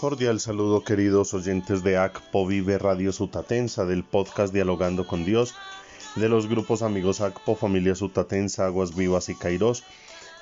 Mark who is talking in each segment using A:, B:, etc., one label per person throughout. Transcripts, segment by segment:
A: Cordial saludo queridos oyentes de ACPO Vive Radio Sutatensa, del podcast Dialogando con Dios, de los grupos amigos ACPO, Familia Sutatensa, Aguas Vivas y Kairos.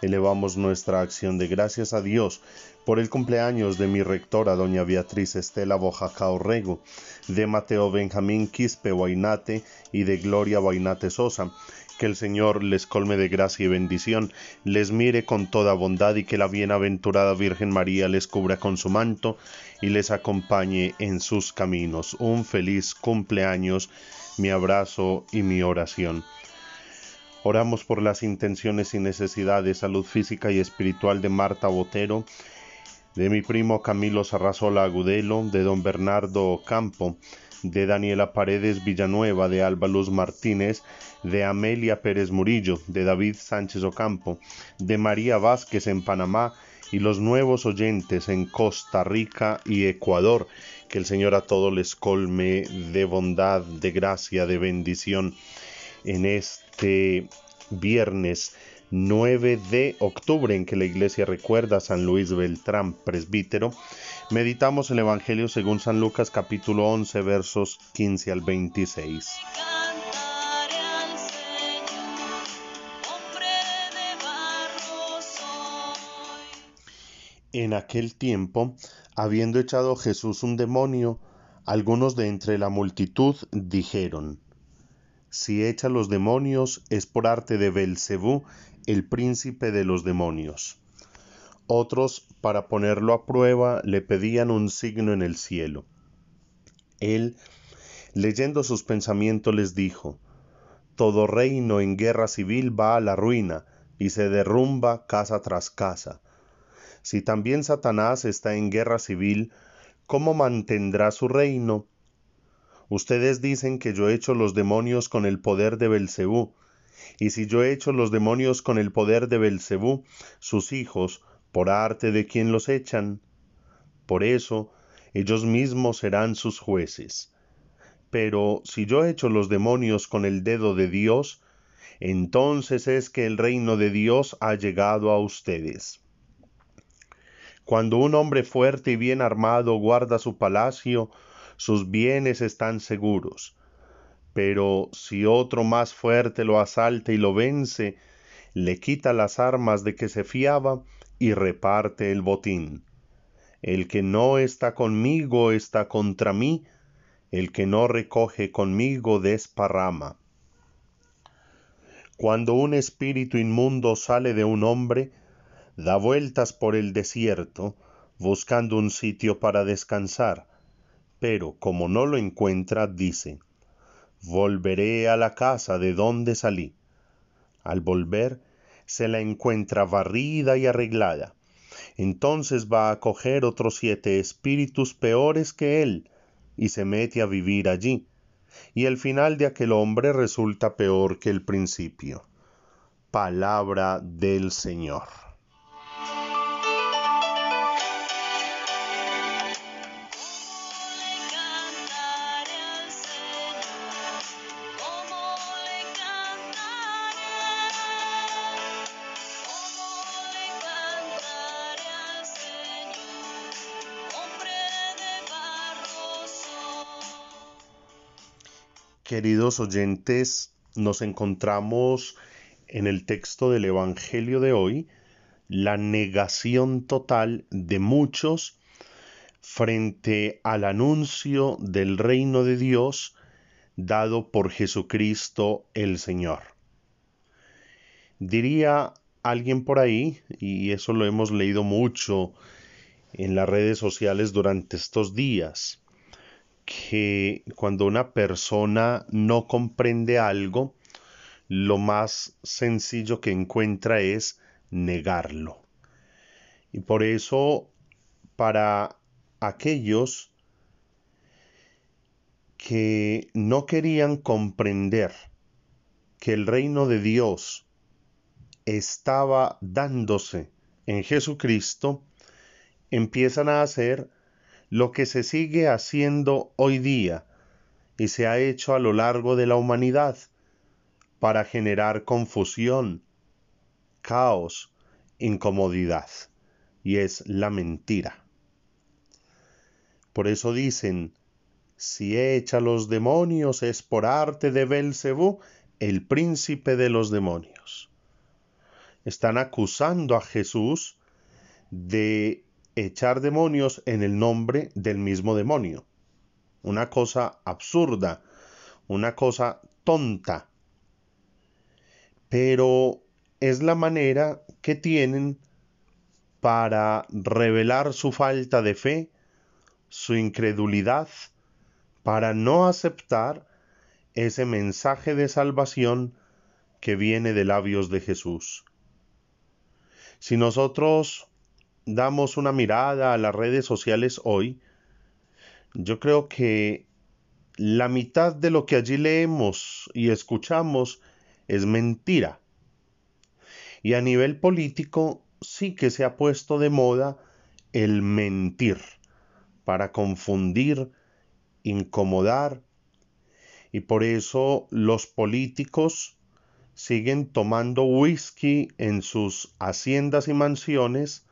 A: Elevamos nuestra acción de gracias a Dios por el cumpleaños de mi rectora, doña Beatriz Estela Bojaca Orrego, de Mateo Benjamín Quispe Guainate y de Gloria Guainate Sosa. Que el Señor les colme de gracia y bendición, les mire con toda bondad y que la bienaventurada Virgen María les cubra con su manto y les acompañe en sus caminos. Un feliz cumpleaños, mi abrazo y mi oración. Oramos por las intenciones y necesidades, de salud física y espiritual de Marta Botero, de mi primo Camilo Sarrazola Agudelo, de don Bernardo Campo, de Daniela Paredes Villanueva, de Alba Luz Martínez, de Amelia Pérez Murillo, de David Sánchez Ocampo, de María Vázquez en Panamá y los nuevos oyentes en Costa Rica y Ecuador. Que el Señor a todos les colme de bondad, de gracia, de bendición en este viernes 9 de octubre en que la iglesia recuerda a San Luis Beltrán, presbítero, meditamos el Evangelio según San Lucas capítulo 11 versos 15 al 26. En aquel tiempo, habiendo echado Jesús un demonio, algunos de entre la multitud dijeron, Si echa los demonios es por arte de Belcebú, el príncipe de los demonios. Otros, para ponerlo a prueba, le pedían un signo en el cielo. Él, leyendo sus pensamientos, les dijo, Todo reino en guerra civil va a la ruina y se derrumba casa tras casa. Si también Satanás está en guerra civil, ¿cómo mantendrá su reino? Ustedes dicen que yo he hecho los demonios con el poder de Belcebú, y si yo he hecho los demonios con el poder de Belcebú, sus hijos, por arte de quien los echan. Por eso, ellos mismos serán sus jueces. Pero si yo he hecho los demonios con el dedo de Dios, entonces es que el reino de Dios ha llegado a ustedes. Cuando un hombre fuerte y bien armado guarda su palacio, sus bienes están seguros pero si otro más fuerte lo asalta y lo vence, le quita las armas de que se fiaba y reparte el botín. El que no está conmigo está contra mí, el que no recoge conmigo desparrama. Cuando un espíritu inmundo sale de un hombre, da vueltas por el desierto, buscando un sitio para descansar, pero como no lo encuentra, dice, volveré a la casa de donde salí. Al volver, se la encuentra barrida y arreglada. Entonces va a coger otros siete espíritus peores que él, y se mete a vivir allí. Y el final de aquel hombre resulta peor que el principio. Palabra del Señor. Queridos oyentes, nos encontramos en el texto del Evangelio de hoy la negación total de muchos frente al anuncio del reino de Dios dado por Jesucristo el Señor. Diría alguien por ahí, y eso lo hemos leído mucho en las redes sociales durante estos días, que cuando una persona no comprende algo, lo más sencillo que encuentra es negarlo. Y por eso, para aquellos que no querían comprender que el reino de Dios estaba dándose en Jesucristo, empiezan a hacer lo que se sigue haciendo hoy día y se ha hecho a lo largo de la humanidad para generar confusión, caos, incomodidad, y es la mentira. Por eso dicen, si echa los demonios es por arte de Belcebú, el príncipe de los demonios. Están acusando a Jesús de echar demonios en el nombre del mismo demonio. Una cosa absurda, una cosa tonta. Pero es la manera que tienen para revelar su falta de fe, su incredulidad, para no aceptar ese mensaje de salvación que viene de labios de Jesús. Si nosotros damos una mirada a las redes sociales hoy, yo creo que la mitad de lo que allí leemos y escuchamos es mentira. Y a nivel político sí que se ha puesto de moda el mentir para confundir, incomodar, y por eso los políticos siguen tomando whisky en sus haciendas y mansiones,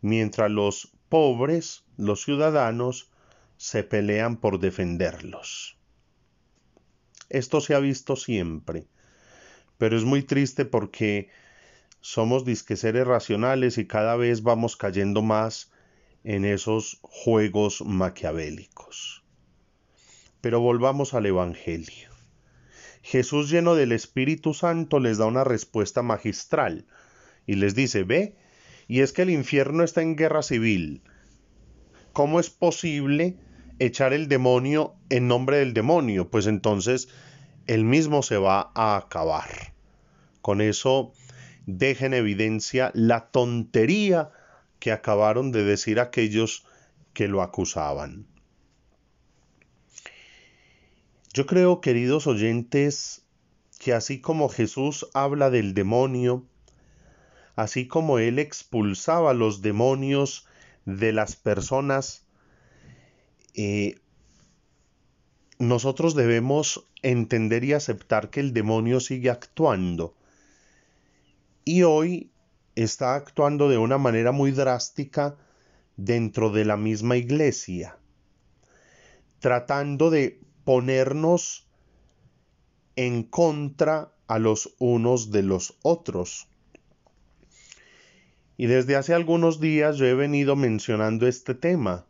A: mientras los pobres, los ciudadanos, se pelean por defenderlos. Esto se ha visto siempre, pero es muy triste porque somos disque seres racionales y cada vez vamos cayendo más en esos juegos maquiavélicos. Pero volvamos al Evangelio. Jesús lleno del Espíritu Santo les da una respuesta magistral y les dice, ve, y es que el infierno está en guerra civil. ¿Cómo es posible echar el demonio en nombre del demonio? Pues entonces él mismo se va a acabar. Con eso deja en evidencia la tontería que acabaron de decir aquellos que lo acusaban. Yo creo, queridos oyentes, que así como Jesús habla del demonio, así como Él expulsaba los demonios de las personas, eh, nosotros debemos entender y aceptar que el demonio sigue actuando. Y hoy está actuando de una manera muy drástica dentro de la misma iglesia, tratando de ponernos en contra a los unos de los otros. Y desde hace algunos días yo he venido mencionando este tema,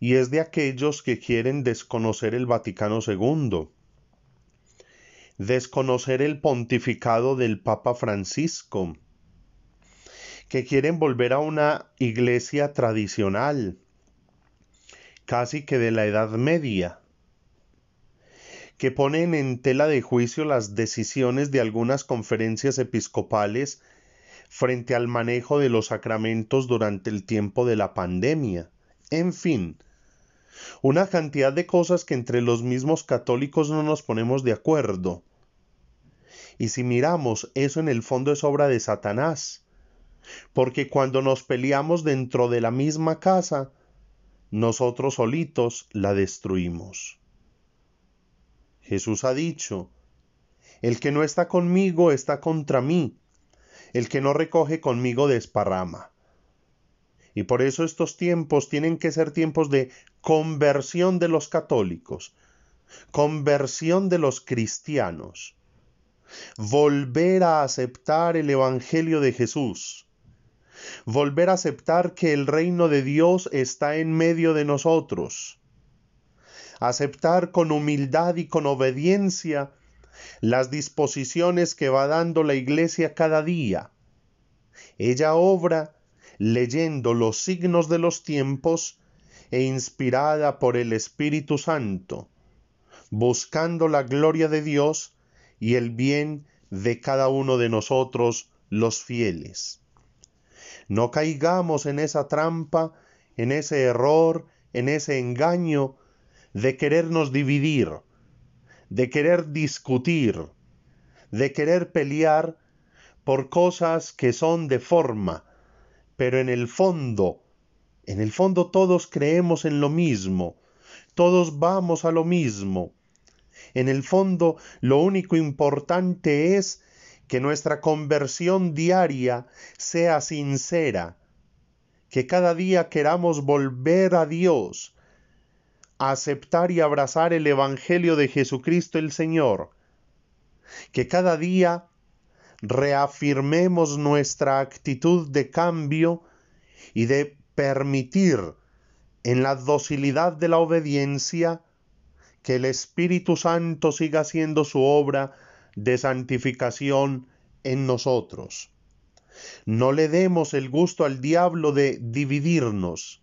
A: y es de aquellos que quieren desconocer el Vaticano II, desconocer el pontificado del Papa Francisco, que quieren volver a una iglesia tradicional, casi que de la Edad Media, que ponen en tela de juicio las decisiones de algunas conferencias episcopales frente al manejo de los sacramentos durante el tiempo de la pandemia. En fin, una cantidad de cosas que entre los mismos católicos no nos ponemos de acuerdo. Y si miramos, eso en el fondo es obra de Satanás, porque cuando nos peleamos dentro de la misma casa, nosotros solitos la destruimos. Jesús ha dicho, el que no está conmigo está contra mí, el que no recoge conmigo desparrama. Y por eso estos tiempos tienen que ser tiempos de conversión de los católicos, conversión de los cristianos, volver a aceptar el Evangelio de Jesús, volver a aceptar que el reino de Dios está en medio de nosotros, aceptar con humildad y con obediencia las disposiciones que va dando la iglesia cada día. Ella obra leyendo los signos de los tiempos e inspirada por el Espíritu Santo, buscando la gloria de Dios y el bien de cada uno de nosotros los fieles. No caigamos en esa trampa, en ese error, en ese engaño de querernos dividir, de querer discutir, de querer pelear por cosas que son de forma, pero en el fondo, en el fondo todos creemos en lo mismo, todos vamos a lo mismo. En el fondo, lo único importante es que nuestra conversión diaria sea sincera, que cada día queramos volver a Dios, aceptar y abrazar el Evangelio de Jesucristo el Señor, que cada día reafirmemos nuestra actitud de cambio y de permitir en la docilidad de la obediencia que el Espíritu Santo siga haciendo su obra de santificación en nosotros. No le demos el gusto al diablo de dividirnos.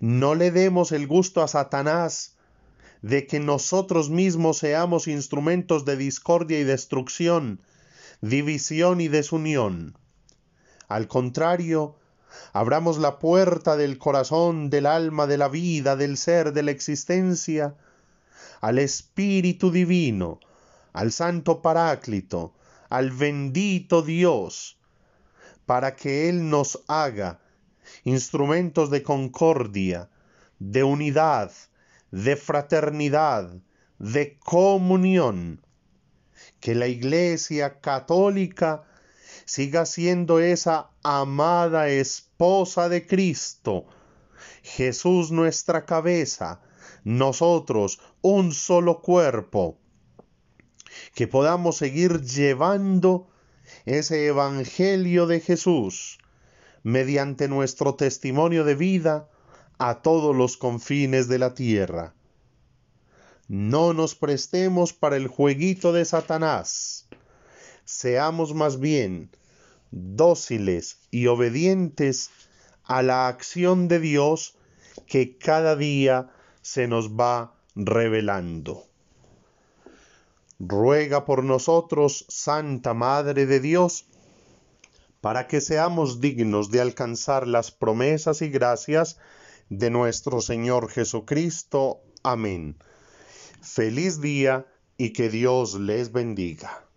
A: No le demos el gusto a Satanás de que nosotros mismos seamos instrumentos de discordia y destrucción, división y desunión. Al contrario, abramos la puerta del corazón, del alma, de la vida, del ser, de la existencia, al Espíritu Divino, al Santo Paráclito, al bendito Dios, para que Él nos haga instrumentos de concordia, de unidad, de fraternidad, de comunión, que la Iglesia católica siga siendo esa amada esposa de Cristo, Jesús nuestra cabeza, nosotros un solo cuerpo, que podamos seguir llevando ese Evangelio de Jesús mediante nuestro testimonio de vida a todos los confines de la tierra. No nos prestemos para el jueguito de Satanás. Seamos más bien dóciles y obedientes a la acción de Dios que cada día se nos va revelando. Ruega por nosotros, Santa Madre de Dios, para que seamos dignos de alcanzar las promesas y gracias de nuestro Señor Jesucristo. Amén. Feliz día y que Dios les bendiga.